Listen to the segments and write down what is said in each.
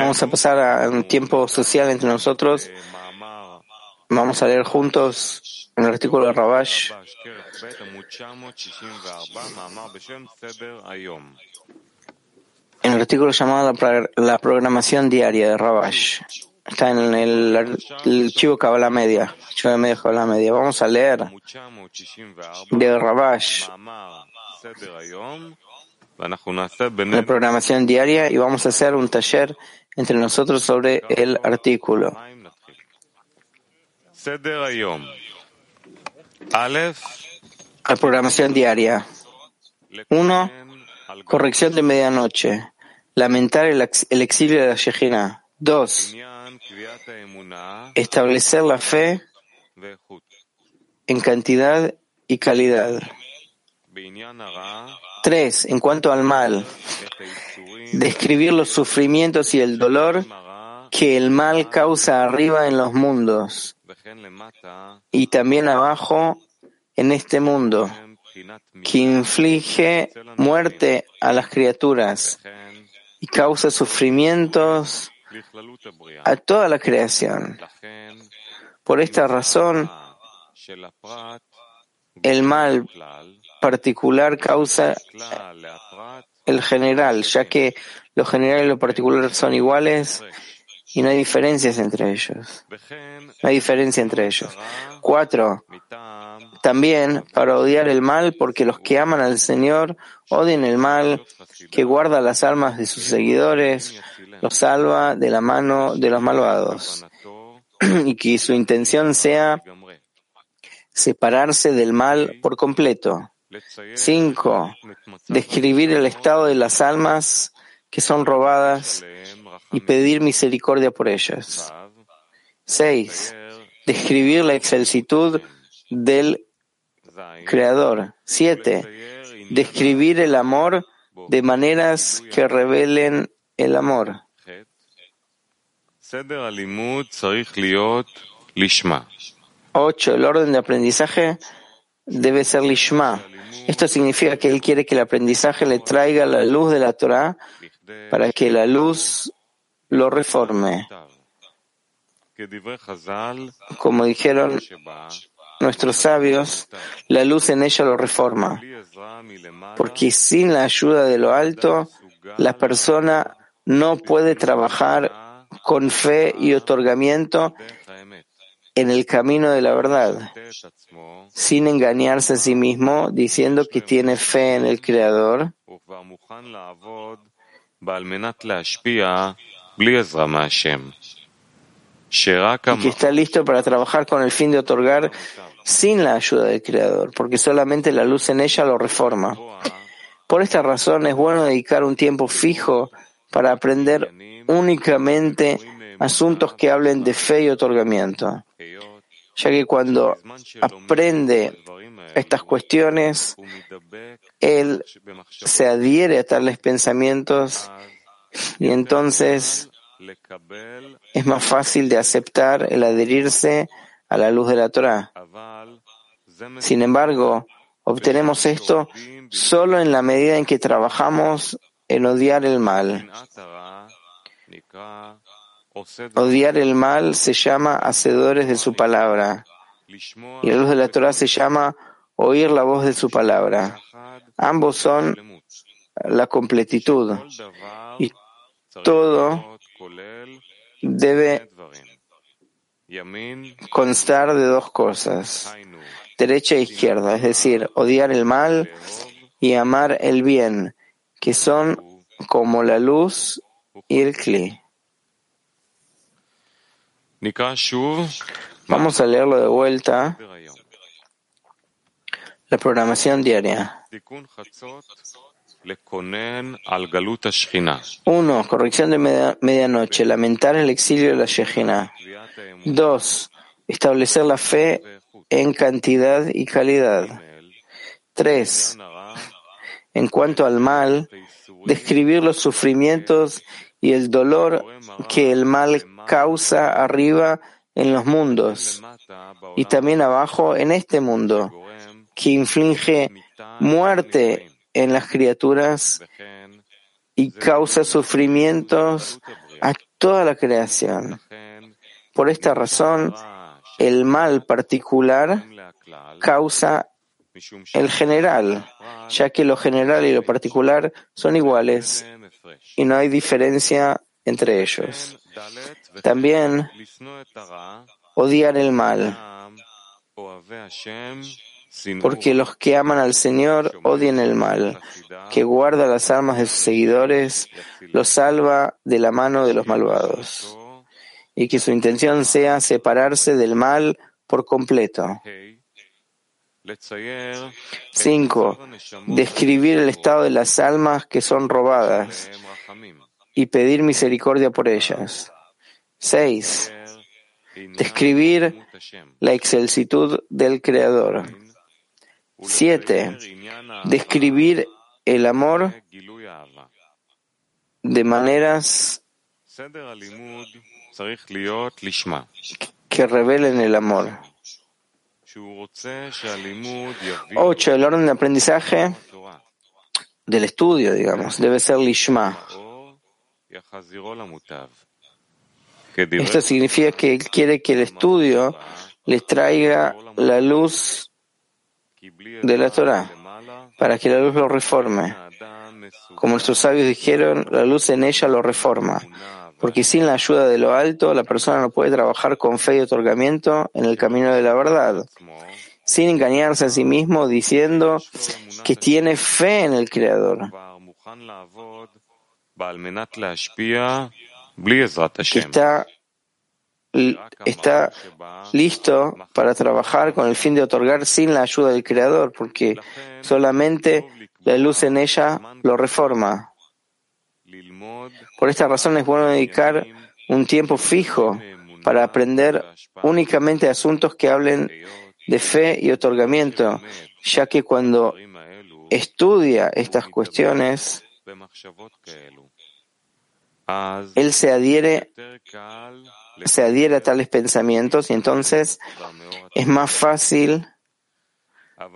Vamos a pasar a un tiempo social entre nosotros. Vamos a leer juntos en el artículo de Rabash. En el artículo llamado La programación diaria de Rabash. Está en el, el Chivo Kabbalah Media. Chivo Kabbalah Media. Vamos a leer de Rabash la programación diaria y vamos a hacer un taller entre nosotros sobre el artículo. La programación diaria. Uno, corrección de medianoche. Lamentar el, exilio de la Shejina. Dos, establecer la fe en cantidad y calidad. Tres, en cuanto al mal, describir los sufrimientos y el dolor que el mal causa arriba en los mundos y también abajo en este mundo, que inflige muerte a las criaturas y causa sufrimientos a toda la creación. Por esta razón, el mal particular causa el general, ya que lo general y lo particular son iguales y no hay diferencias entre ellos. No hay diferencia entre ellos. Cuatro, también para odiar el mal, porque los que aman al Señor odian el mal, que guarda las almas de sus seguidores, los salva de la mano de los malvados, y que su intención sea separarse del mal por completo. Cinco, describir el estado de las almas que son robadas y pedir misericordia por ellas. Seis, describir la excelsitud del Creador. Siete, describir el amor de maneras que revelen el amor. Ocho, el orden de aprendizaje debe ser lishma, esto significa que él quiere que el aprendizaje le traiga la luz de la Torah para que la luz lo reforme. Como dijeron nuestros sabios, la luz en ella lo reforma, porque sin la ayuda de lo alto, la persona no puede trabajar con fe y otorgamiento en el camino de la verdad, sin engañarse a sí mismo diciendo que tiene fe en el Creador y que está listo para trabajar con el fin de otorgar sin la ayuda del Creador, porque solamente la luz en ella lo reforma. Por esta razón es bueno dedicar un tiempo fijo para aprender únicamente asuntos que hablen de fe y otorgamiento, ya que cuando aprende estas cuestiones, él se adhiere a tales pensamientos y entonces es más fácil de aceptar el adherirse a la luz de la Torah. Sin embargo, obtenemos esto solo en la medida en que trabajamos en odiar el mal. Odiar el mal se llama hacedores de su palabra. Y la luz de la Torah se llama oír la voz de su palabra. Ambos son la completitud. Y todo debe constar de dos cosas, derecha e izquierda, es decir, odiar el mal y amar el bien, que son como la luz y el cli. Vamos a leerlo de vuelta. La programación diaria. Uno, corrección de medianoche, lamentar el exilio de la Shejina. Dos, establecer la fe en cantidad y calidad. Tres, en cuanto al mal, describir los sufrimientos y el dolor que el mal causa arriba en los mundos y también abajo en este mundo, que inflige muerte en las criaturas y causa sufrimientos a toda la creación. Por esta razón, el mal particular causa el general, ya que lo general y lo particular son iguales y no hay diferencia entre ellos. También odiar el mal, porque los que aman al Señor odian el mal, que guarda las almas de sus seguidores, los salva de la mano de los malvados, y que su intención sea separarse del mal por completo. 5. Describir el estado de las almas que son robadas y pedir misericordia por ellas. 6. Describir la excelsitud del Creador. 7. Describir el amor de maneras que revelen el amor. 8. El orden de aprendizaje del estudio, digamos, debe ser lishma. Esto significa que él quiere que el estudio les traiga la luz de la Torah, para que la luz lo reforme. Como nuestros sabios dijeron, la luz en ella lo reforma, porque sin la ayuda de lo alto, la persona no puede trabajar con fe y otorgamiento en el camino de la verdad, sin engañarse a sí mismo diciendo que tiene fe en el Creador que está, está listo para trabajar con el fin de otorgar sin la ayuda del Creador, porque solamente la luz en ella lo reforma. Por esta razón es bueno dedicar un tiempo fijo para aprender únicamente asuntos que hablen de fe y otorgamiento, ya que cuando estudia estas cuestiones, él se adhiere, se adhiere a tales pensamientos y entonces es más fácil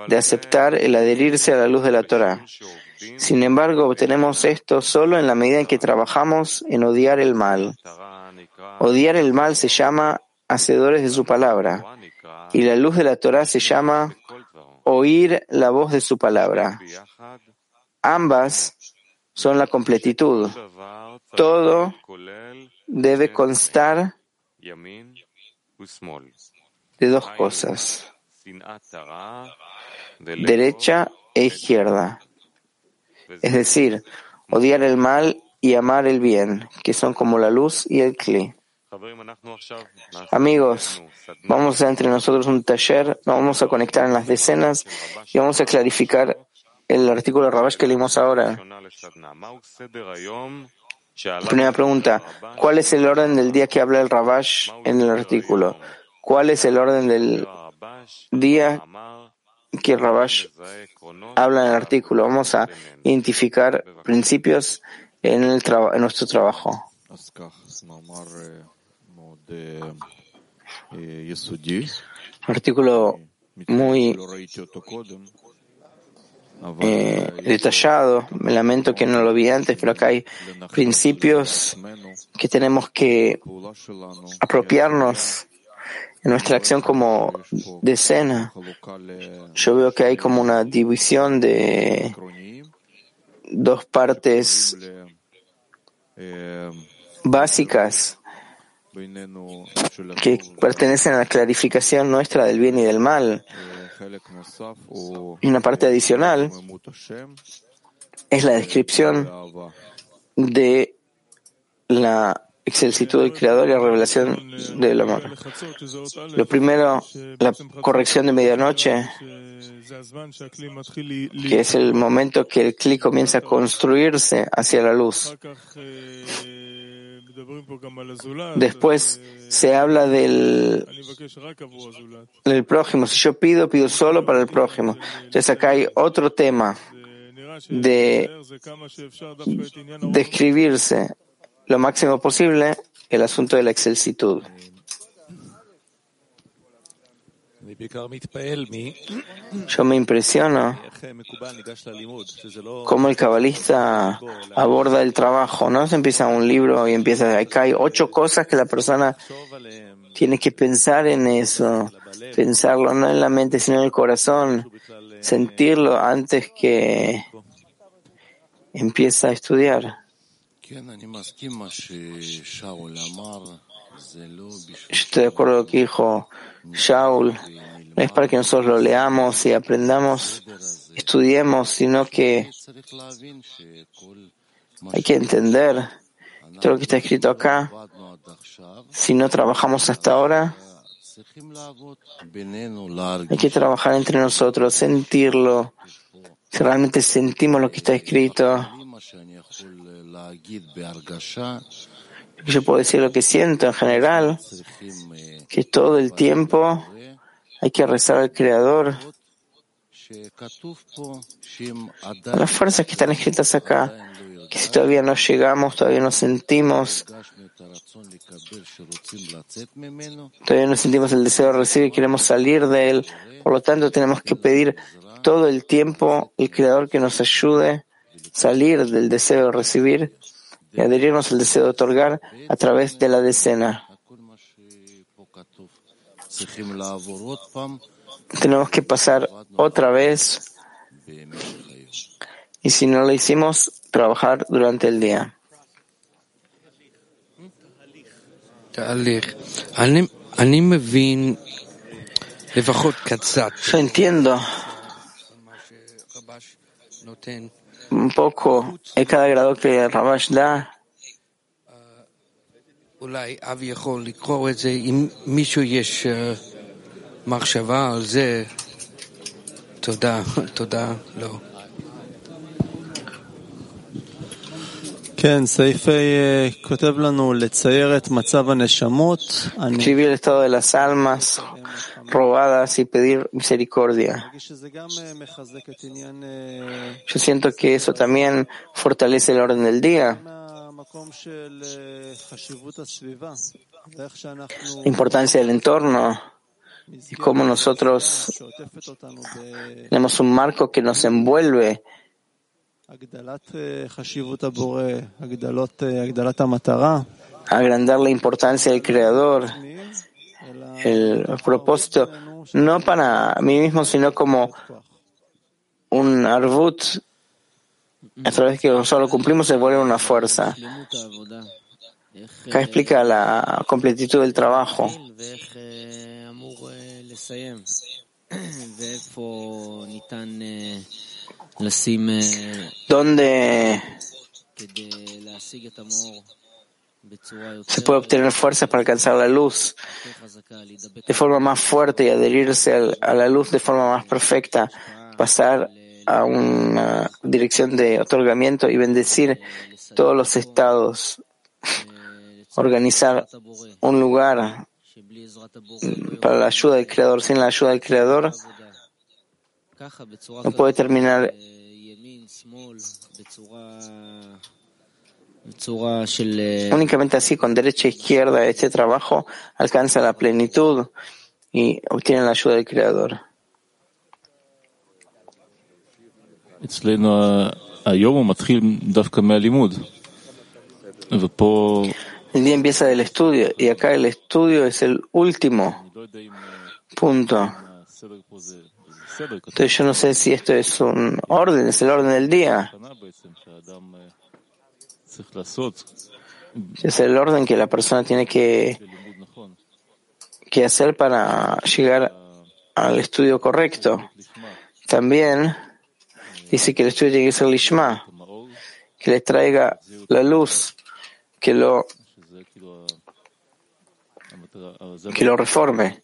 de aceptar el adherirse a la luz de la Torah. Sin embargo, obtenemos esto solo en la medida en que trabajamos en odiar el mal. Odiar el mal se llama hacedores de su palabra y la luz de la Torah se llama oír la voz de su palabra. Ambas son la completitud. Todo debe constar de dos cosas, derecha e izquierda. Es decir, odiar el mal y amar el bien, que son como la luz y el cli. Amigos, vamos a entre nosotros un taller, nos vamos a conectar en las decenas y vamos a clarificar el artículo de Rabash que leímos ahora. Primera pregunta, ¿cuál es el orden del día que habla el Rabash en el artículo? ¿Cuál es el orden del día que Rabash habla en el artículo? Vamos a identificar principios en, el en nuestro trabajo. Artículo muy eh, detallado. Me lamento que no lo vi antes, pero acá hay principios que tenemos que apropiarnos en nuestra acción como decena. Yo veo que hay como una división de dos partes básicas que pertenecen a la clarificación nuestra del bien y del mal. Y una parte adicional es la descripción de la excelsitud del Creador y la revelación del amor. Lo primero, la corrección de medianoche, que es el momento que el clic comienza a construirse hacia la luz. Después se habla del, del prójimo. Si yo pido, pido solo para el prójimo. Entonces acá hay otro tema de describirse lo máximo posible el asunto de la excelsitud. Yo me impresiono cómo el cabalista aborda el trabajo. No se empieza un libro y empieza, acá hay ocho cosas que la persona tiene que pensar en eso, pensarlo no en la mente sino en el corazón, sentirlo antes que empieza a estudiar. Estoy de acuerdo lo que dijo Shaul. No es para que nosotros lo leamos y aprendamos, estudiemos, sino que hay que entender todo lo que está escrito acá. Si no trabajamos hasta ahora, hay que trabajar entre nosotros, sentirlo. Si realmente sentimos lo que está escrito, yo puedo decir lo que siento en general, que todo el tiempo hay que rezar al Creador. Las fuerzas que están escritas acá, que si todavía no llegamos, todavía no sentimos, todavía no sentimos el deseo de recibir, queremos salir de él, por lo tanto tenemos que pedir todo el tiempo al Creador que nos ayude salir del deseo de recibir y adherirnos al deseo de otorgar a través de la decena. Tenemos que pasar otra vez y si no lo hicimos, trabajar durante el día. Yo entiendo un poco en cada grado que Rabash da. Escribir el estado de las almas robadas y pedir misericordia. Yo siento que eso también fortalece el orden del día. La importancia del entorno y cómo nosotros tenemos un marco que nos envuelve agrandar la importancia del Creador el propósito no para mí mismo, sino como un arbut a través que solo cumplimos se vuelve una fuerza. Acá explica la completitud del trabajo. ¿Dónde se puede obtener fuerzas para alcanzar la luz de forma más fuerte y adherirse a la luz de forma más perfecta, pasar a una dirección de otorgamiento y bendecir todos los estados, organizar un lugar para la ayuda del Creador. Sin la ayuda del Creador no puede terminar Únicamente así, con derecha e izquierda, este trabajo alcanza la plenitud y obtiene la ayuda del Creador. El día empieza del estudio y acá el estudio es el último punto. Entonces yo no sé si esto es un orden, es el orden del día. Es el orden que la persona tiene que, que hacer para llegar al estudio correcto. También dice que el estudio tiene que ser lishma, que le traiga la luz, que lo que lo reforme,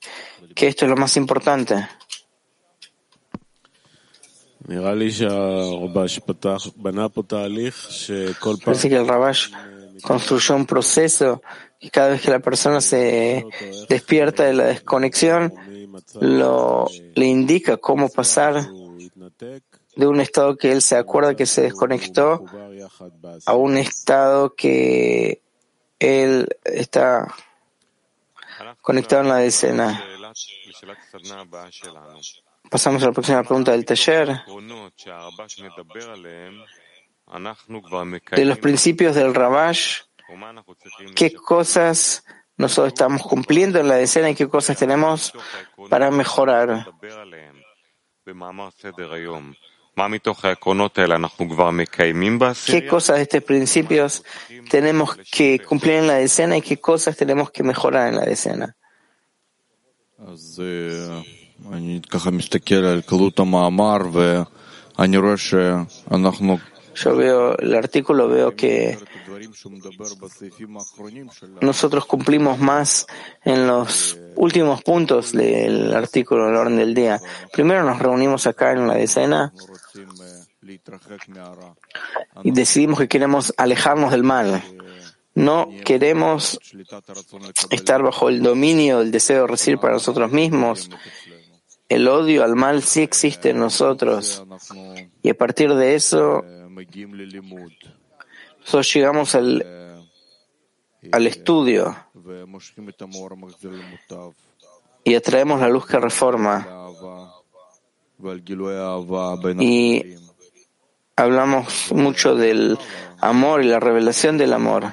que esto es lo más importante. Parece que el Rabash construyó un proceso y cada vez que la persona se despierta de la desconexión, lo, le indica cómo pasar de un estado que él se acuerda que se desconectó a un estado que él está conectado en la decena. Pasamos a la próxima pregunta del taller. De los principios del Rabash, ¿qué cosas nosotros estamos cumpliendo en la decena y qué cosas tenemos para mejorar? ¿Qué cosas de estos principios tenemos que cumplir en la decena y qué cosas tenemos que mejorar en la decena? Yo veo el artículo, veo que nosotros cumplimos más en los últimos puntos del artículo, el orden del día. Primero nos reunimos acá en la decena y decidimos que queremos alejarnos del mal. No queremos estar bajo el dominio del deseo de recibir para nosotros mismos. El odio al mal sí existe en nosotros. Y a partir de eso, nosotros llegamos al, al estudio y atraemos la luz que reforma. Y hablamos mucho del amor y la revelación del amor.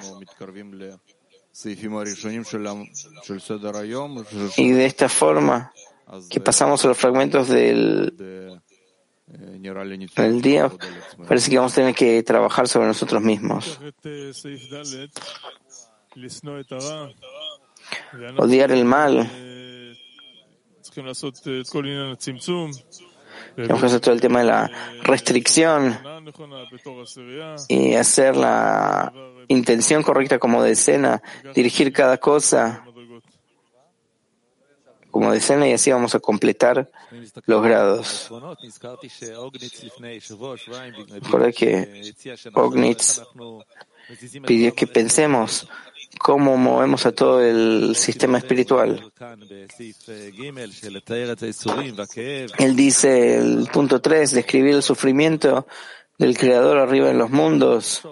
Y de esta forma que pasamos a los fragmentos del, día, parece que vamos a tener que trabajar sobre nosotros mismos. Odiar el mal. Tenemos que hacer todo el tema de la restricción y hacer la intención correcta como decena, dirigir cada cosa como decena y así vamos a completar los grados. Recuerda que Ognitz pidió que pensemos cómo movemos a todo el sistema espiritual. Él dice, el punto 3, describir el sufrimiento del Creador arriba en los mundos,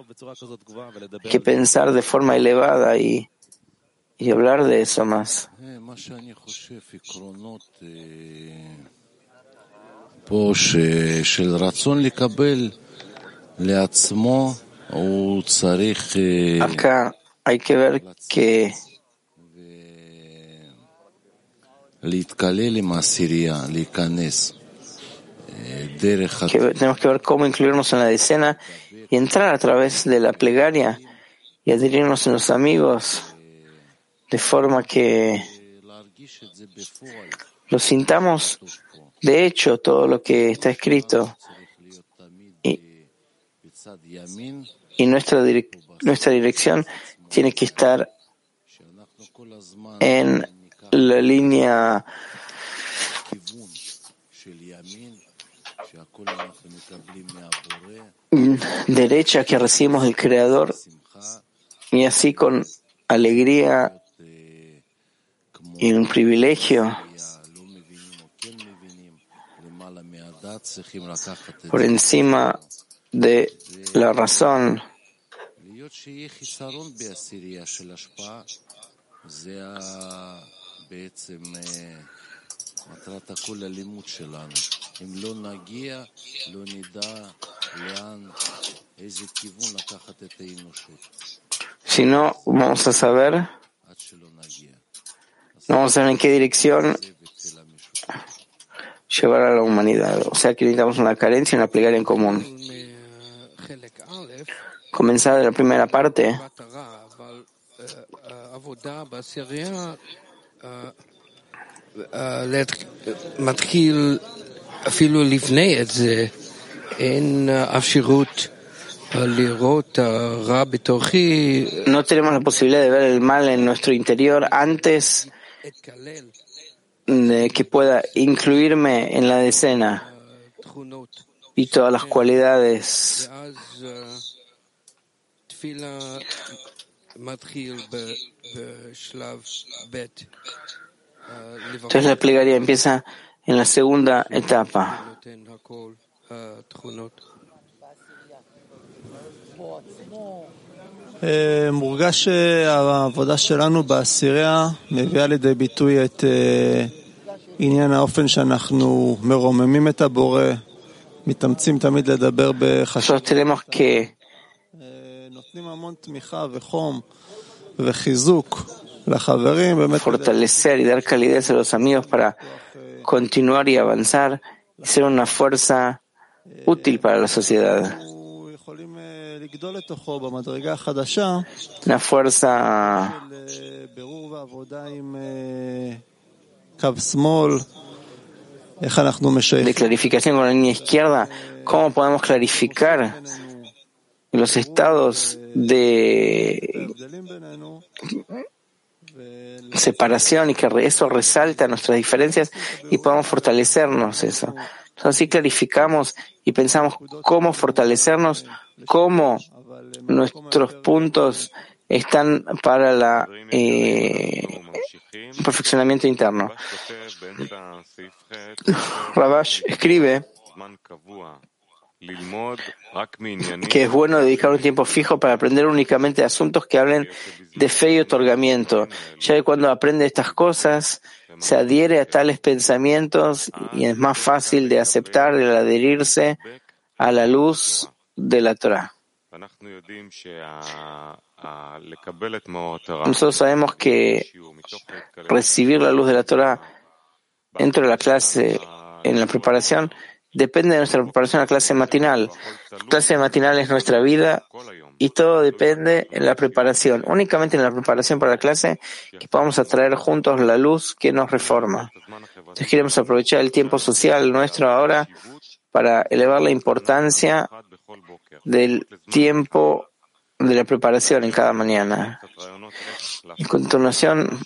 que pensar de forma elevada y, y hablar de eso más. Acá hay que ver que tenemos que ver cómo incluirnos en la decena y entrar a través de la plegaria y adherirnos en los amigos de forma que lo sintamos de hecho todo lo que está escrito. Y, y nuestra, nuestra dirección tiene que estar en la línea derecha que recibimos del Creador y así con alegría y un privilegio por encima de la razón. Si no vamos a saber vamos a saber en qué dirección llevar a la humanidad. O sea que necesitamos una carencia y una plegaria en común comenzar la primera parte. No tenemos la posibilidad de ver el mal en nuestro interior antes de que pueda incluirme en la decena y todas las cualidades. Entonces la plegaria empieza en la segunda etapa מורגש שהעבודה שלנו בעשירייה מביאה לידי ביטוי את עניין האופן שאנחנו מרוממים את הבורא, מתאמצים תמיד לדבר בחשבות, נותנים המון תמיכה וחום וחיזוק לחברים, באמת... fortalecer y dar calidez a los amigos para continuar y avanzar y ser una fuerza útil para la sociedad. Una fuerza de clarificación con la línea izquierda. ¿Cómo podemos clarificar los estados de separación y que eso resalta nuestras diferencias y podamos fortalecernos eso? Entonces así clarificamos y pensamos cómo fortalecernos, cómo nuestros puntos están para la eh, perfeccionamiento interno. Rabash escribe que es bueno dedicar un tiempo fijo para aprender únicamente asuntos que hablen de fe y otorgamiento, ya que cuando aprende estas cosas se adhiere a tales pensamientos y es más fácil de aceptar el adherirse a la luz de la Torah. Nosotros sabemos que recibir la luz de la Torah dentro de la clase, en la preparación, depende de nuestra preparación a la clase matinal. La clase matinal es nuestra vida y todo depende en la preparación. Únicamente en la preparación para la clase que podamos atraer juntos la luz que nos reforma. Entonces queremos aprovechar el tiempo social nuestro ahora para elevar la importancia del tiempo de la preparación en cada mañana. En continuación,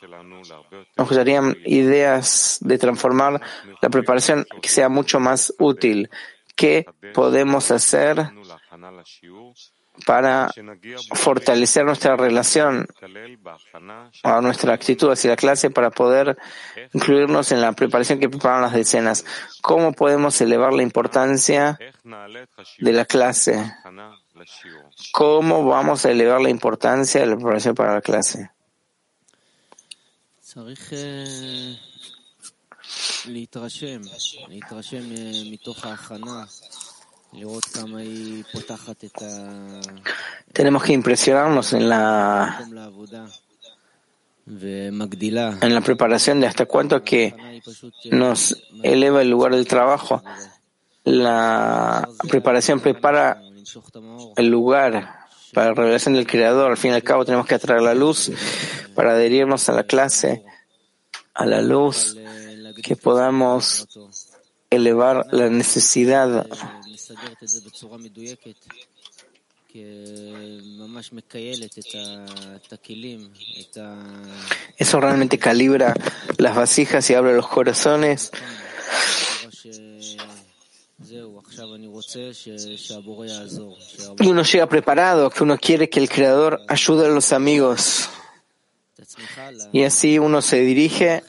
nos gustarían ideas de transformar la preparación que sea mucho más útil. ¿Qué podemos hacer para fortalecer nuestra relación o nuestra actitud hacia la clase para poder incluirnos en la preparación que preparan las decenas. ¿Cómo podemos elevar la importancia de la clase? ¿Cómo vamos a elevar la importancia de la preparación para la clase? Tenemos que impresionarnos en la en la preparación de hasta cuánto que nos eleva el lugar del trabajo. La preparación prepara el lugar para la revelación del Creador. Al fin y al cabo tenemos que atraer la luz para adherirnos a la clase, a la luz, que podamos elevar la necesidad eso realmente calibra las vasijas y abre los corazones. Y uno llega preparado, que uno quiere que el Creador ayude a los amigos. Y así uno se dirige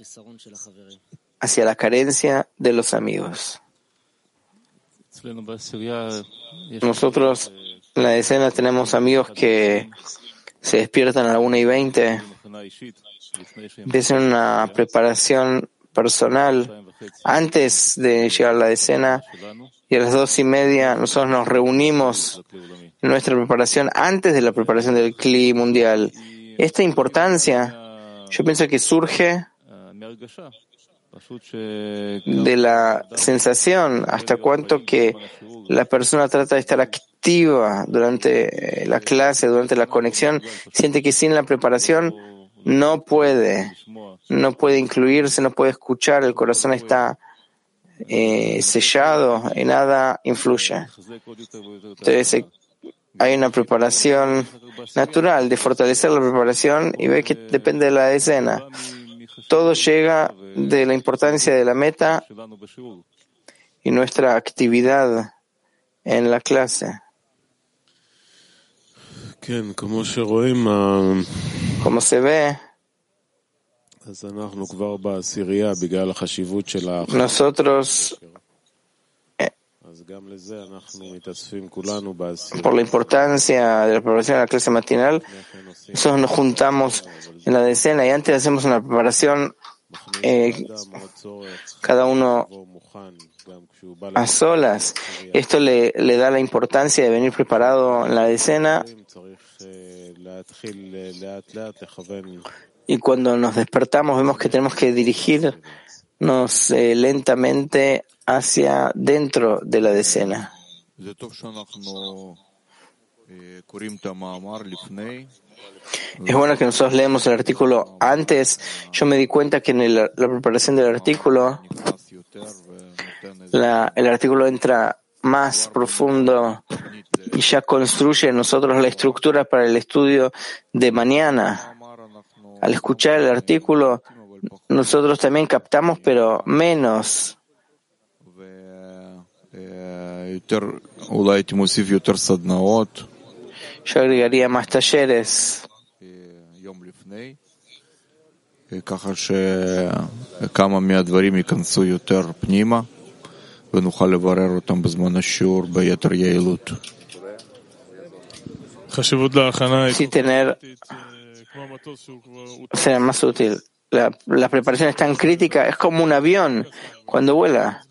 hacia la carencia de los amigos. Nosotros en la escena tenemos amigos que se despiertan a la una y veinte, empiezan una preparación personal antes de llegar a la escena y a las dos y media nosotros nos reunimos en nuestra preparación antes de la preparación del CLI mundial. Esta importancia, yo pienso que surge de la sensación hasta cuánto que la persona trata de estar activa durante eh, la clase, durante la conexión, siente que sin la preparación no puede, no puede incluirse, no puede escuchar, el corazón está eh, sellado y nada influye. Entonces eh, hay una preparación natural de fortalecer la preparación y ve que depende de la escena. Todo llega de la importancia de la meta y nuestra actividad en la clase. Como se ve, nosotros por la importancia de la preparación de la clase matinal, nosotros nos juntamos en la decena y antes hacemos una preparación eh, cada uno a solas. Esto le, le, da la importancia de venir preparado en la decena. Y cuando nos despertamos vemos que tenemos que dirigirnos eh, lentamente hacia dentro de la decena. Es bueno que nosotros leemos el artículo antes. Yo me di cuenta que en la preparación del artículo, el artículo entra más profundo y ya construye en nosotros la estructura para el estudio de mañana. Al escuchar el artículo, nosotros también captamos, pero menos. Yo agregaría más talleres. ככה שכמה מהדברים ייכנסו יותר פנימה ונוכל לברר אותם בזמן השיעור ביתר יעילות. חשיבות להכנה היא será más útil. La, la preparación es tan crítica, es como un avión cuando vuela.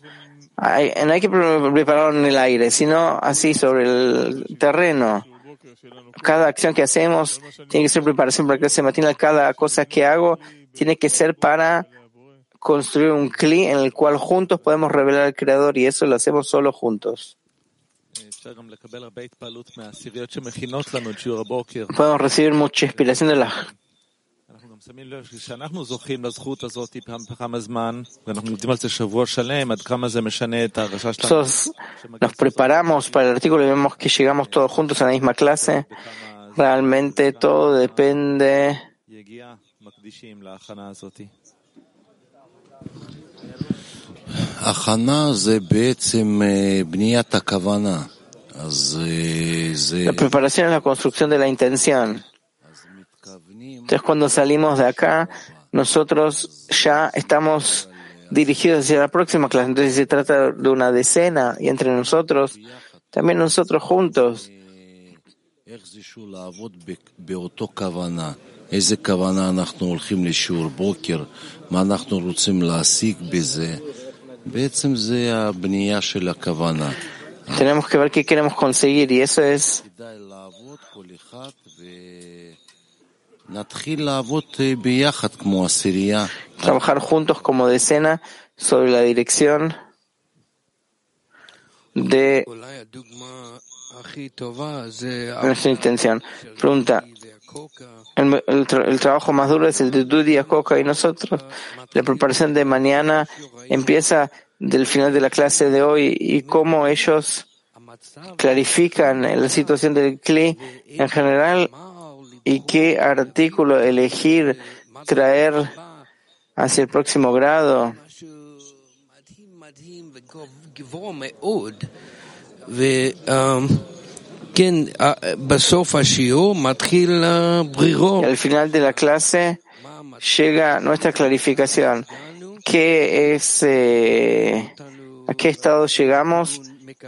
No hay que prepararlo en el aire, sino así sobre el terreno. Cada acción que hacemos tiene que ser preparación para la clase matinal. Cada cosa que hago tiene que ser para construir un cli en el cual juntos podemos revelar al Creador y eso lo hacemos solo juntos. Podemos recibir mucha inspiración de las nosotros nos preparamos para el artículo y vemos que llegamos todos juntos a la misma clase. Realmente todo depende la preparación es la construcción de la intención. Entonces, cuando salimos de acá, nosotros ya estamos dirigidos hacia la próxima clase. Entonces, se trata de una decena y entre nosotros, también nosotros juntos. Tenemos que ver qué queremos conseguir y eso es trabajar juntos como decena sobre la dirección de nuestra intención. Pregunta, el, trabajo más duro es el de Dudi Coca y nosotros. La preparación de mañana empieza del final de la clase de hoy y cómo ellos clarifican la situación del CLI en general y qué artículo elegir, traer hacia el próximo grado. Al final de la clase llega nuestra clarificación. ¿Qué es, eh, a qué estado llegamos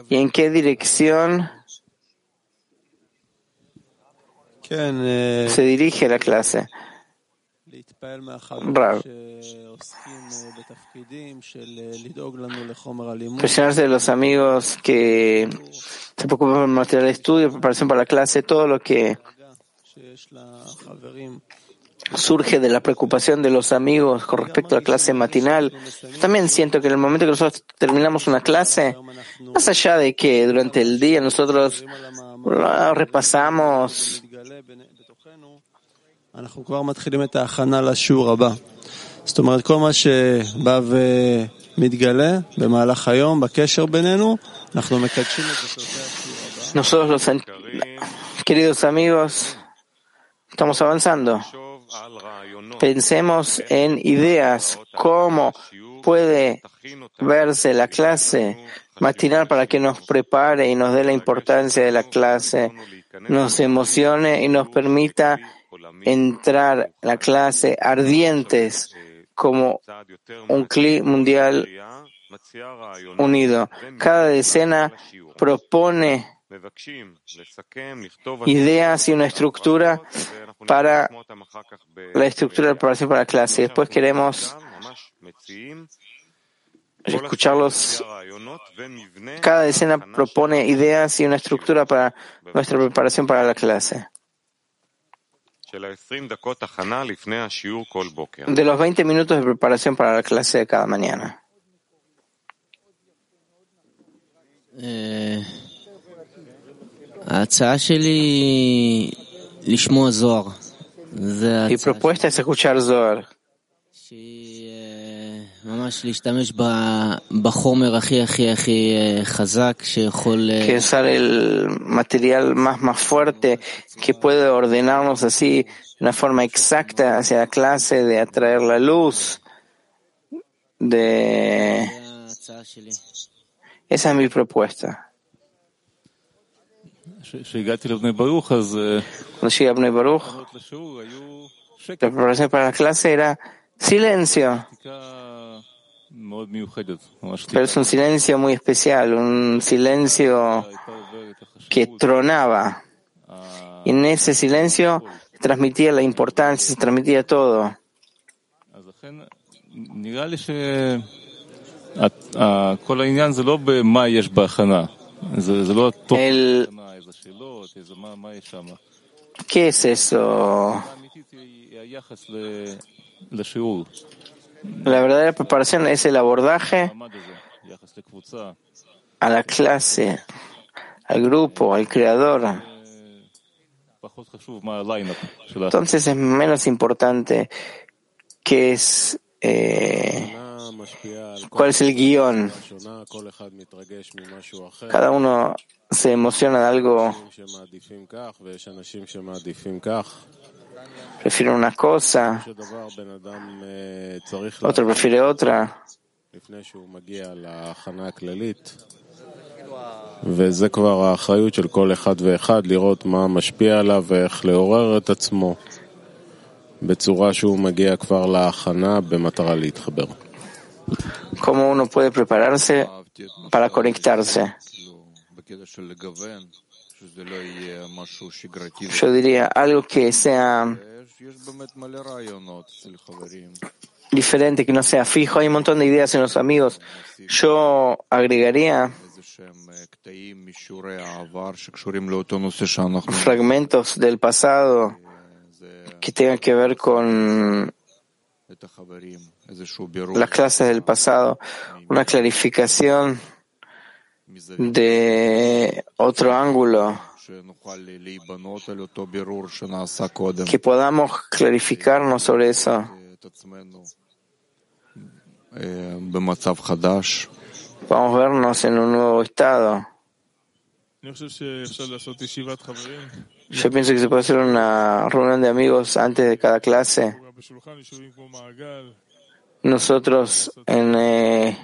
y en qué dirección se dirige la clase? Presionarse de los amigos que se preocupan por el material de estudio, preparación para la clase, todo lo que surge de la preocupación de los amigos con respecto a la clase matinal. también siento que en el momento que nosotros terminamos una clase, más allá de que durante el día nosotros repasamos זאת אומרת, כל מה שבא ומתגלה במהלך היום, בקשר בינינו, אנחנו מקדשים את זה Nosotros los queridos amigos, estamos avanzando. Pensemos en ideas, cómo puede verse la clase matinal para que nos prepare y nos dé la importancia de la clase, nos emocione y nos permita entrar a la clase ardientes como un clic mundial unido. Cada decena propone ideas y una estructura para la estructura de preparación para la clase. Después queremos escucharlos. Cada decena propone ideas y una estructura para nuestra preparación para la clase. De los 20 minutos de preparación para la clase de cada mañana. Mi propuesta es escuchar Zohar. Que usar el material más, más fuerte que puede ordenarnos así de una forma exacta hacia la clase, de atraer la luz, de... Esa es mi propuesta. Cuando llegué a Bnei Baruch, la preparación para la clase era silencio. Pero es un silencio muy especial, un silencio que tronaba. Y en ese silencio se transmitía la importancia, se transmitía todo. El... ¿Qué es eso? La verdadera preparación es el abordaje a la clase, al grupo, al creador. Entonces es menos importante qué es, eh, cuál es el guion. Cada uno se emociona de algo prefiere una cosa, otro prefiere otra. וזה כבר האחריות של כל אחד ואחד לראות מה משפיע עליו ואיך לעורר את עצמו בצורה שהוא מגיע כבר להכנה במטרה להתחבר. Cómo uno puede prepararse para conectarse. Yo diría algo que sea diferente, que no sea fijo. Hay un montón de ideas en los amigos. Yo agregaría fragmentos del pasado que tengan que ver con las clases del pasado, una clarificación de otro ángulo, que podamos clarificarnos sobre eso. Vamos a vernos en un nuevo estado. Yo pienso que se puede hacer una reunión de amigos antes de cada clase. Nosotros en eh,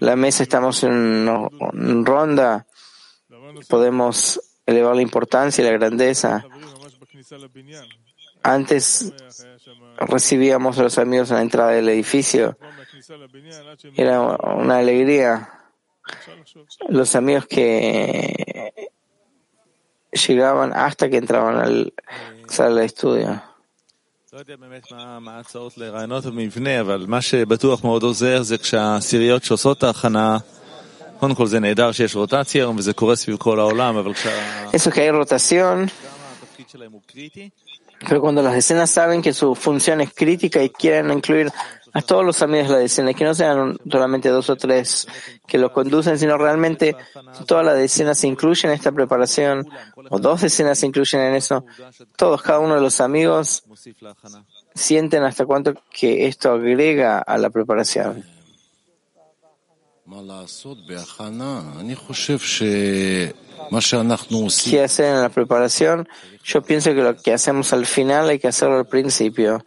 la mesa estamos en, ronda, podemos elevar la importancia y la grandeza. Antes recibíamos a los amigos en la entrada del edificio. Era una alegría. Los amigos que llegaban hasta que entraban al sala de estudio. Eso que hay rotación. Pero cuando las escenas saben que su función es crítica y quieren incluir a todos los amigos de la decena, que no sean solamente dos o tres que lo conducen, sino realmente toda la decena se incluye en esta preparación, o dos decenas se incluyen en eso, todos, cada uno de los amigos sienten hasta cuánto que esto agrega a la preparación. ¿Qué hacer en la preparación? Yo pienso que lo que hacemos al final hay que hacerlo al principio,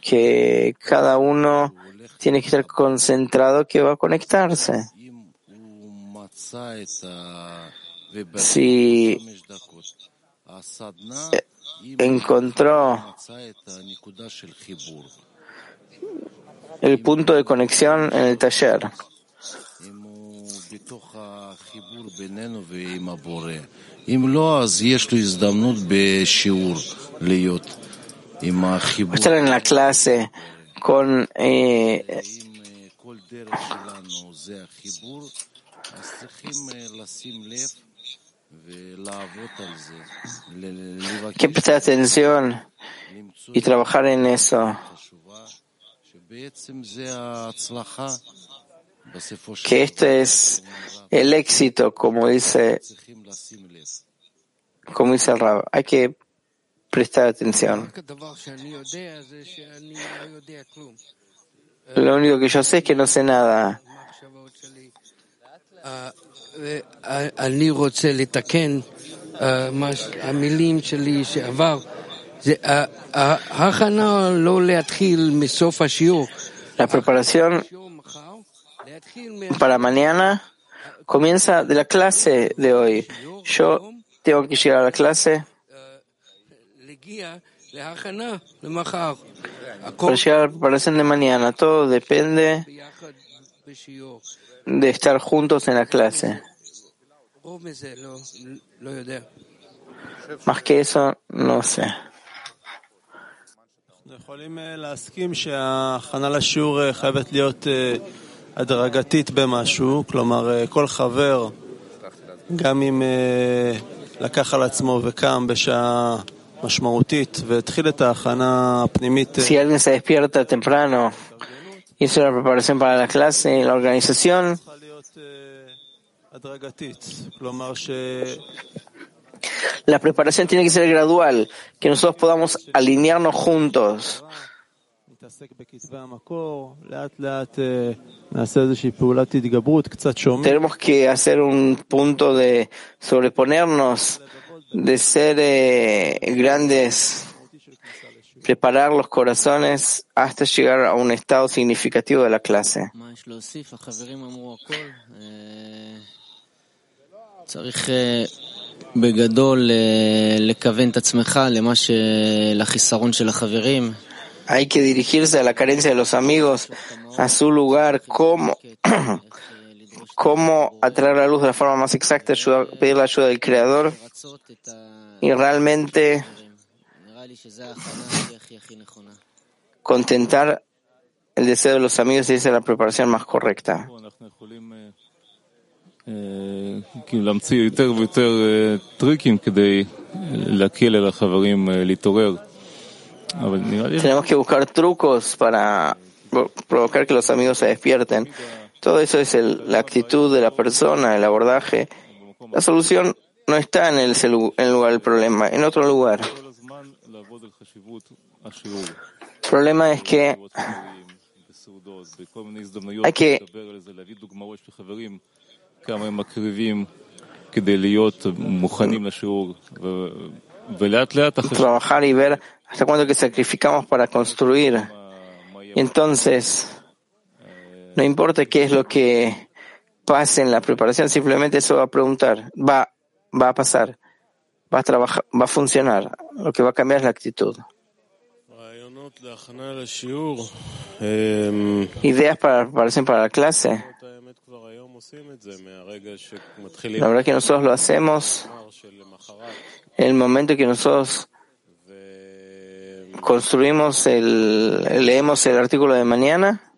que cada uno tiene que estar concentrado que va a conectarse. Si encontró el punto de conexión en el taller, Estar en la clase con eh, que prestar atención y trabajar en eso. Que este es el éxito, como dice, como dice el Rab. Hay que prestar atención. Lo único que yo sé es que no sé nada. La preparación para mañana comienza de la clase de hoy. Yo tengo que llegar a la clase para llegar a la preparación de mañana. Todo depende de estar juntos en la clase. Más que eso, no sé. הדרגתית במשהו, כלומר כל חבר, גם אם לקח על עצמו וקם בשעה Si alguien se despierta temprano, hizo la preparación para la clase, la organización, la preparación tiene que ser gradual, que nosotros podamos alinearnos juntos. Tenemos que hacer un punto de sobreponernos de ser eh, grandes, preparar los corazones hasta llegar a un estado significativo de la clase. Hay que dirigirse a la carencia de los amigos, a su lugar, como cómo atraer la luz de la forma más exacta, pedir la ayuda del Creador y realmente contentar el deseo de los amigos y esa es la preparación más correcta. Tenemos que buscar trucos para provocar que los amigos se despierten, todo eso es el, la actitud de la persona, el abordaje. La solución no está en el, en el lugar del problema, en otro lugar. El problema es que hay que trabajar y ver hasta cuándo que sacrificamos para construir. Y entonces, no importa qué es lo que pase en la preparación, simplemente eso va a preguntar, va, va a pasar, va a trabajar, va a funcionar. Lo que va a cambiar es la actitud. Ideas para la para la clase. La verdad que nosotros lo hacemos en el momento que nosotros construimos el, leemos el artículo de mañana.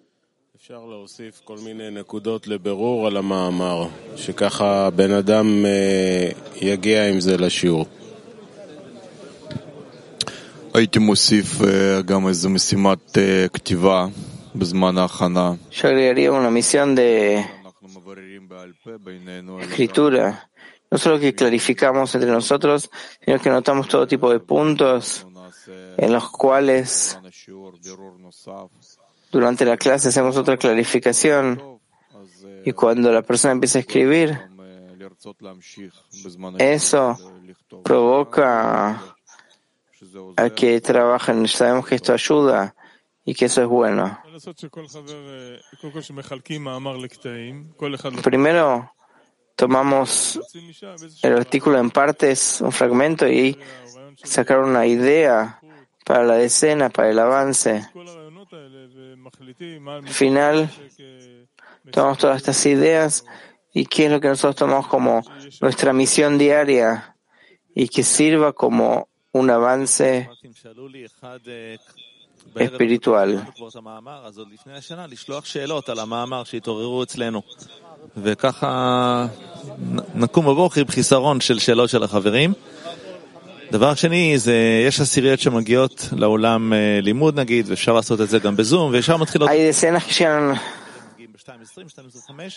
הייתי מוסיף גם איזו משימת כתיבה בזמן ההכנה. Yo agregaría una misión de escritura, no solo que clarificamos entre nosotros, sino que notamos todo tipo de puntos en los cuales durante la clase hacemos otra clarificación y cuando la persona empieza a escribir, eso provoca a que trabajen. Sabemos que esto ayuda y que eso es bueno. Primero tomamos el artículo en partes, un fragmento, y sacar una idea para la decena, para el avance. Al final, tomamos todas estas ideas. Y qué es lo que nosotros tomamos como nuestra misión diaria y que sirva como un avance espiritual. דבר שני, זה, יש עשיריות שמגיעות לאולם לימוד נגיד, ואפשר לעשות את זה גם בזום, וישר מתחילות...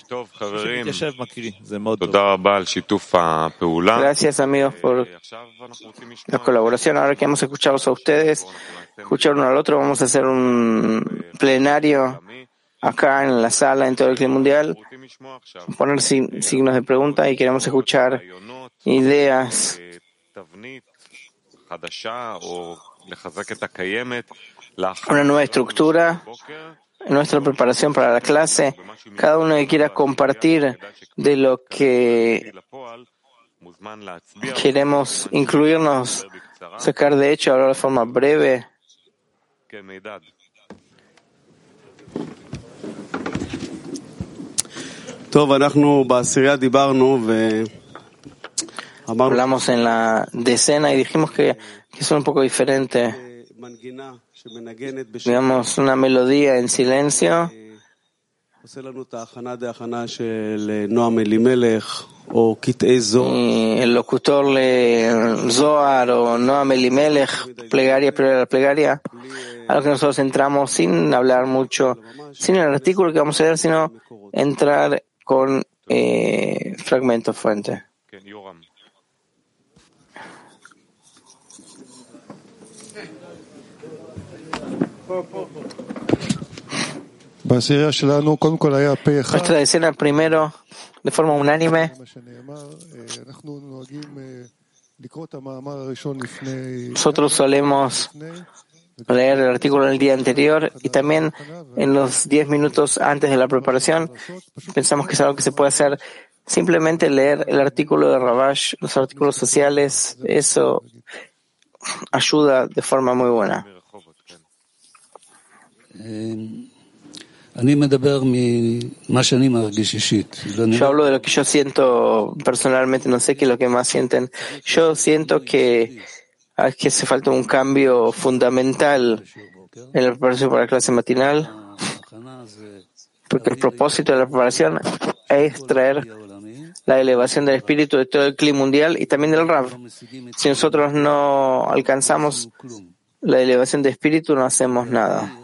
טוב, חברים, תודה רבה על שיתוף הפעולה. Gracias amigos por la colaboración. Ahora que hemos escuchado a ustedes, escuchar uno al otro, vamos a hacer un plenario acá en la sala en todo el clima mundial, poner signos de pregunta y queremos escuchar ideas una nueva estructura, nuestra preparación para la clase, cada uno que quiera compartir de lo que queremos incluirnos, sacar de hecho, hablar de forma breve. Hablamos en la decena y dijimos que, que es un poco diferente. Digamos, una melodía en silencio. Y el locutor le Zohar o Noam Elimelech, plegaria, plegaria, plegaria, a lo que nosotros entramos sin hablar mucho, sin el artículo que vamos a leer, sino entrar con eh, fragmentos fuente. Nuestra decena primero, de forma unánime, nosotros solemos leer el artículo en el día anterior y también en los diez minutos antes de la preparación. Pensamos que es algo que se puede hacer simplemente leer el artículo de Rabash, los artículos sociales, eso ayuda de forma muy buena. Yo hablo de lo que yo siento personalmente, no sé qué es lo que más sienten. Yo siento que, que hace falta un cambio fundamental en la preparación para la clase matinal, porque el propósito de la preparación es traer la elevación del espíritu de todo el clima mundial y también del Rav. Si nosotros no alcanzamos la elevación de espíritu, no hacemos nada.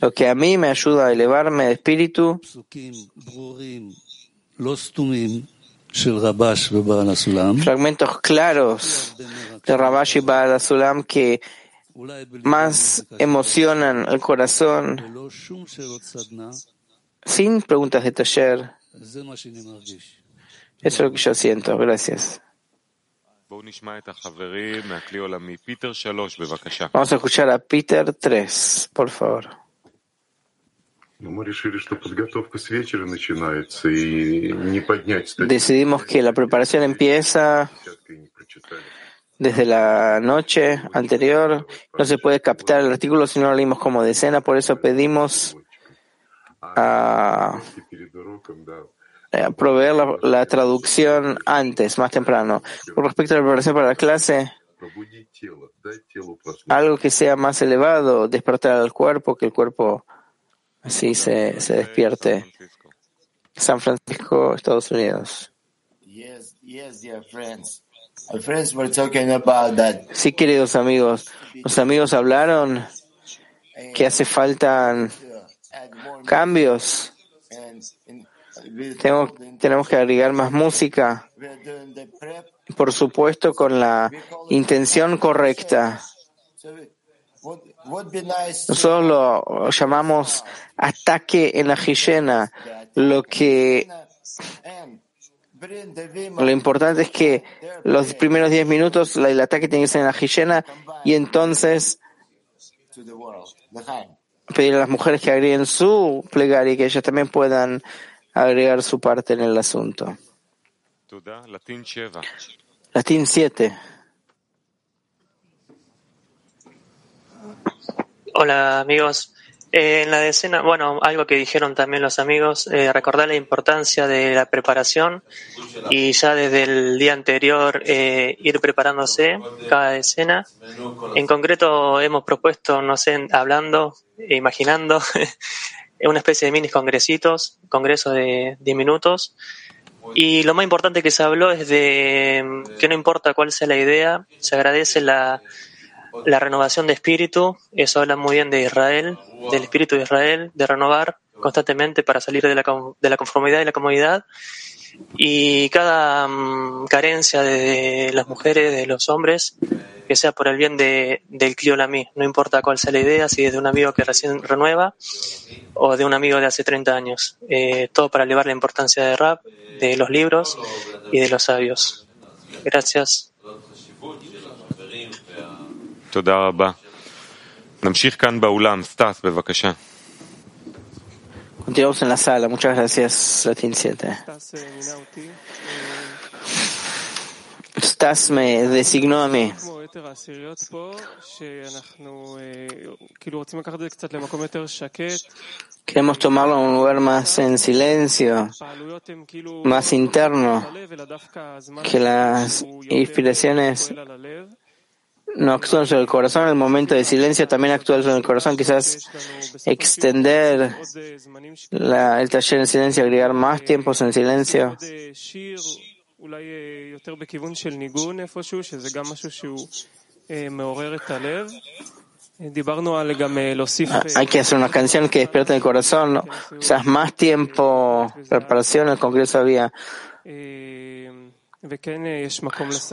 Lo que a mí me ayuda a elevarme de espíritu fragmentos claros de Rabash y Baal Asulam que más emocionan el corazón sin preguntas de taller. Eso es lo que yo siento. Gracias. Vamos a escuchar a Peter 3, por favor. Decidimos que la preparación empieza desde la noche anterior. No se puede captar el artículo si no lo leímos como decena, por eso pedimos a eh, proveer la, traducción antes, más temprano. Con respecto a la preparación para la clase, algo que sea más elevado, despertar al cuerpo, que el cuerpo así se, se despierte. San Francisco, Estados Unidos. Sí, queridos amigos, los amigos hablaron que hace falta cambios tenemos que agregar más música, por supuesto con la intención correcta. Nosotros lo llamamos ataque en la higiene. Lo que lo importante es que los primeros 10 minutos el ataque tiene que ser en la higiene y entonces pedir a las mujeres que agreguen su plegaria y que ellas también puedan agregar su parte en el asunto. Latín 7. Hola amigos, Eh, en la decena, bueno, algo que dijeron también los amigos, eh, recordar la importancia de la preparación y ya desde el día anterior eh, ir preparándose cada decena. En concreto hemos propuesto, no sé, hablando, e imaginando, una especie de mini congresitos, congresos de 10 minutos. Y lo más importante que se habló es de que no importa cuál sea la idea, se agradece la la renovación de espíritu, eso habla muy bien de Israel, del espíritu de Israel, de renovar constantemente para salir de la, de la conformidad y la comodidad Y cada mm, carencia de las mujeres, de los hombres, que sea por el bien de, del mí no importa cuál sea la idea, si es de un amigo que recién renueva o de un amigo de hace 30 años. Eh, todo para elevar la importancia de rap, de los libros y de los sabios. Gracias. תודה רבה. נמשיך כאן באולם. סטס, בבקשה. Continuamos en la sala. Muchas gracias, Latin 7. Stas me designó a mí. Queremos tomarlo a un lugar más en silencio, más interno, que las inspiraciones no actúan sobre el corazón, en el momento de silencio también actúa sobre el corazón, quizás extender la, el taller en silencio, agregar más tiempos en silencio. Hay que hacer una canción que despierte el corazón, quizás más tiempo, preparación, el Congreso había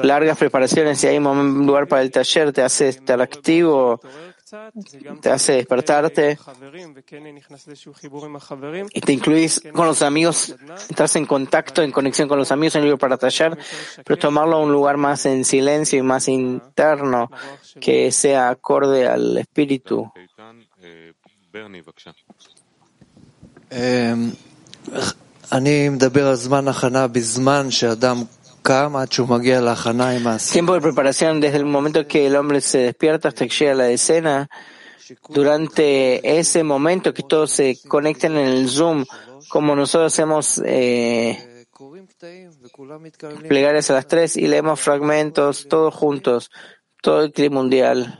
largas preparaciones y hay un lugar para el taller, te hace estar activo, te hace despertarte y te incluís con los amigos, estás en contacto, en conexión con los amigos en el libro para taller, pero tomarlo a un lugar más en silencio y más interno que sea acorde al espíritu. Tiempo de preparación desde el momento que el hombre se despierta hasta que llega a la escena. Durante ese momento que todos se conecten en el Zoom, como nosotros hacemos eh, plegarias a las tres y leemos fragmentos todos juntos, todo el clima mundial.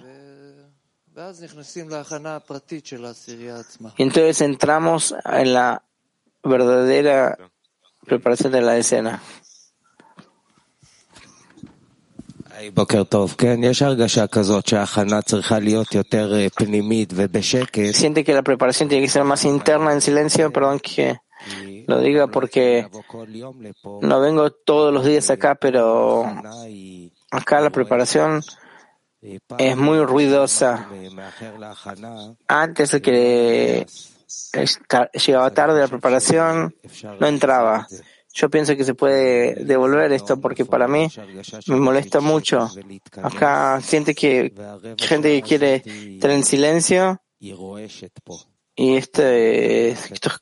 Entonces entramos en la verdadera preparación de la escena. Siente que la preparación tiene que ser más interna en silencio, perdón que lo diga porque no vengo todos los días acá, pero acá la preparación es muy ruidosa. Antes de que llegaba tarde la preparación, no entraba. Yo pienso que se puede devolver esto porque para mí me molesta mucho. Acá siente que gente que quiere estar en silencio y este, estos,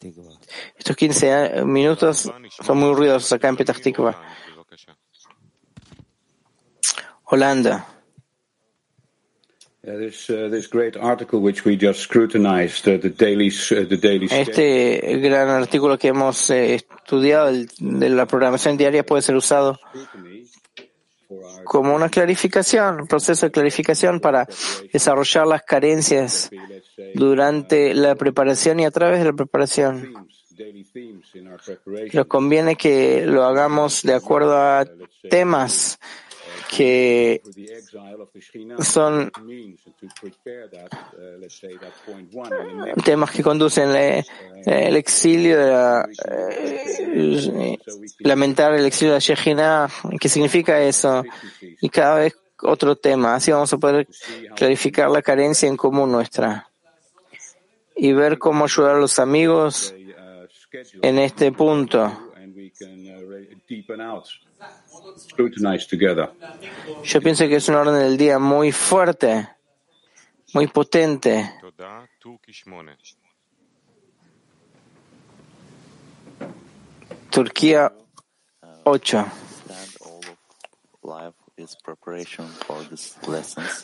estos 15 minutos son muy ruidosos acá en Petah Tikva. Holanda. Este gran artículo que hemos eh, estudiado de la programación diaria puede ser usado como una clarificación, un proceso de clarificación para desarrollar las carencias durante la preparación y a través de la preparación. Nos conviene que lo hagamos de acuerdo a temas que son temas que conducen el exilio de la, eh, lamentar el exilio de la ¿qué significa eso? Y cada vez otro tema, así vamos a poder clarificar la carencia en común nuestra y ver cómo ayudar a los amigos en este punto. Yo pienso que es un orden del día muy fuerte, muy potente. Turquía 8.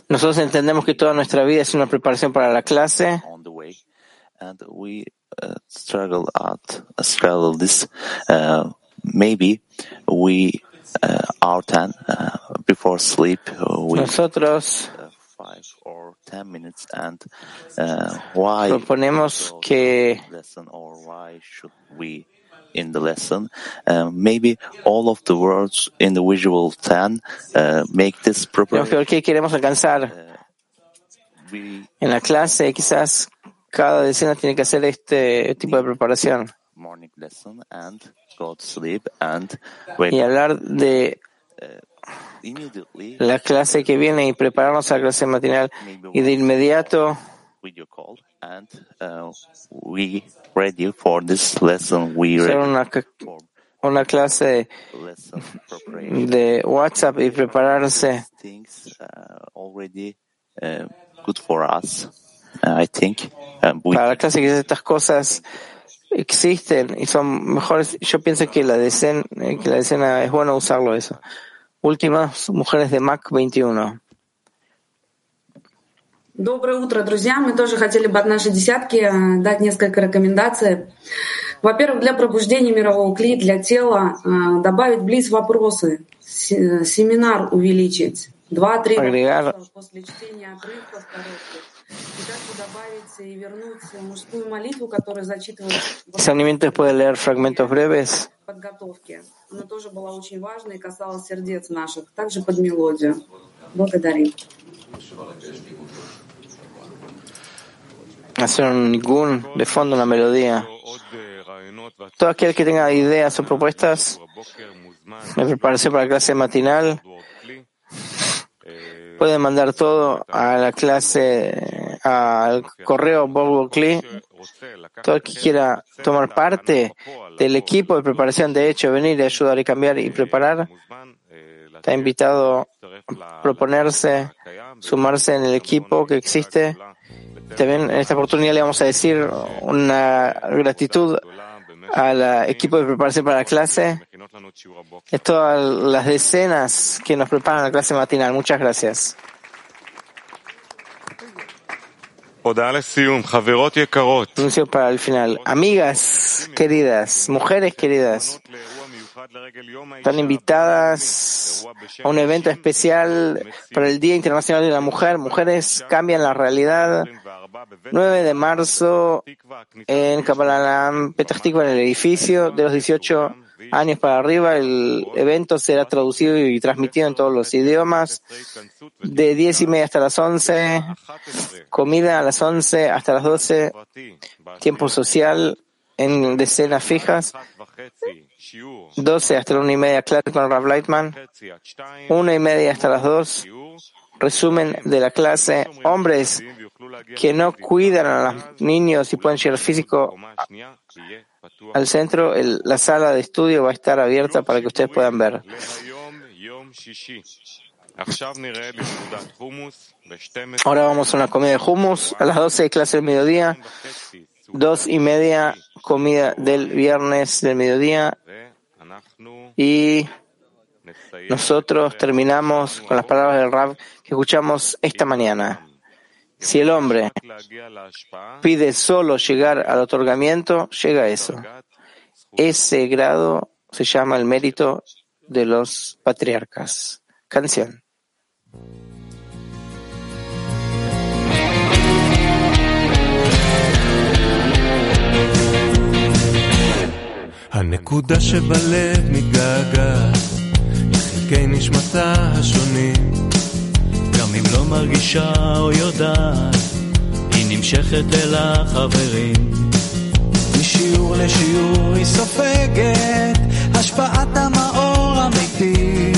Nosotros entendemos que toda nuestra vida es una preparación para la clase and we uh, struggle at struggle this. Uh, maybe we uh, our time uh, before sleep we Nosotros five or ten minutes and why proponemos que lesson or why should we in the lesson. Uh, maybe all of the words in the visual 10 uh, make this preparation. ¿Qué queremos alcanzar? En la clase quizás cada decena tiene que hacer este tipo de preparación. Y hablar de la clase que viene y prepararnos a la clase matinal. Y de inmediato hacer una, una clase de WhatsApp y prepararse. Para la clase que estas cosas existen y son mejores. Yo pienso que la decena, que la decena es bueno usarlo eso. Últimas mujeres de Mac 21. Доброе утро, друзья. Мы тоже хотели бы от нашей десятки дать несколько рекомендаций. Во-первых, для пробуждения мирового кли, для тела добавить близ вопросы, семинар увеличить. Два-три после чтения отрывков коротких. San Nimintes puede leer fragmentos breves. Hacer un ningún de fondo en la melodía. Todo aquel que tenga ideas o propuestas, me prepararse para la clase matinal puede mandar todo a la clase, al correo Bob Todo el que quiera tomar parte del equipo de preparación, de hecho, venir y ayudar y cambiar y preparar, está invitado a proponerse, sumarse en el equipo que existe. También en esta oportunidad le vamos a decir una gratitud al equipo de preparación para la clase, es todas las decenas que nos preparan la clase matinal. Muchas gracias. Anuncio para el final. Amigas queridas, mujeres queridas, están invitadas a un evento especial para el Día Internacional de la Mujer. Mujeres cambian la realidad. 9 de marzo en Kabbalah Petah en el edificio de los 18 años para arriba. El evento será traducido y transmitido en todos los idiomas. De 10 y media hasta las 11, comida a las 11 hasta las 12, tiempo social en decenas fijas. 12 hasta la 1 y media clase con Rav Lightman. 1 y media hasta las 2, resumen de la clase. Hombres que no cuidan a los niños y pueden llegar físico al centro, la sala de estudio va a estar abierta para que ustedes puedan ver. Ahora vamos a una comida de hummus a las 12 de clase del mediodía, dos y media comida del viernes del mediodía y nosotros terminamos con las palabras del Rab que escuchamos esta mañana. Si el hombre pide solo llegar al otorgamiento, llega a eso. Ese grado se llama el mérito de los patriarcas. Canción. הנקודה שבלב מתגעגעת לחלקי נשמתה השונים גם אם לא מרגישה או יודעת, היא נמשכת אל החברים. משיעור לשיעור היא סופגת השפעת המאור אמיתי,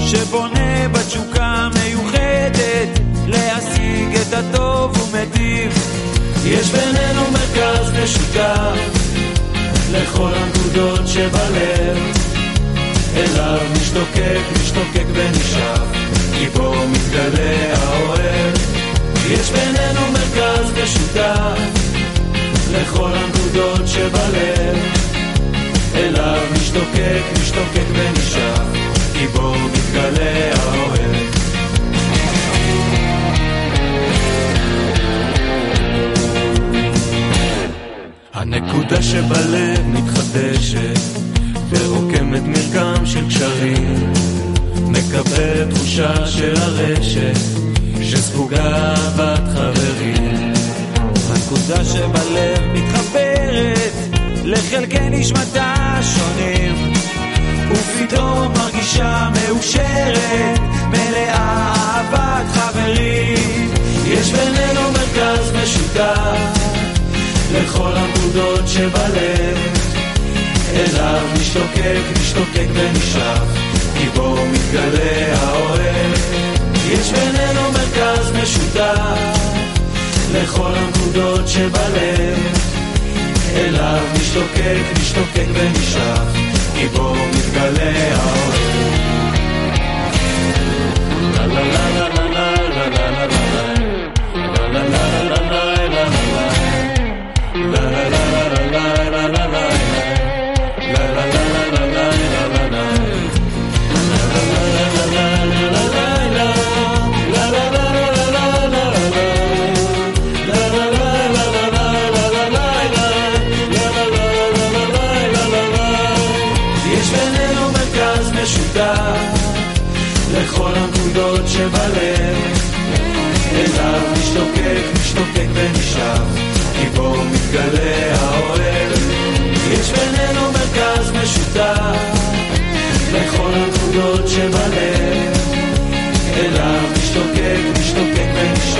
שבונה בתשוקה מיוחדת להשיג את הטוב ומטיב. יש בינינו מרכז משותף לכל הנקודות שבלב, אליו משתוקק, משתוקק ונשאר. כי בו מתגלה האוהב. יש בינינו מרכז משותף לכל הנקודות שבלב. אליו משתוקק, משתוקק ונשאר, כי בו מתגלה האוהב. הנקודה שבלב מתחדשת ורוקמת מרקם של קשרים מקבלת תחושה של הרשת שספוגה אהבת חברים. הנקודה שבלב מתחברת לחלקי נשמתה השונים ופתאום מרגישה מאושרת מלאה אהבת חברים. יש בינינו מרכז משותף לכל הנקודות שבלב. אליו משתוקק, משתוקק ונשאף כי בו מתגלה האוהב יש בינינו מרכז משותף לכל הנקודות שבלב. אליו משתוקק, משתוקק ונשאף כי בו מתגלה האוהב ובלב אליו משתוקק, משתוקק ונשאב גיבור מתגלה האוהב. יש בינינו מרכז משותף לכל הנקודות שבלב. אליו משתוקק, משתוקק ונשאב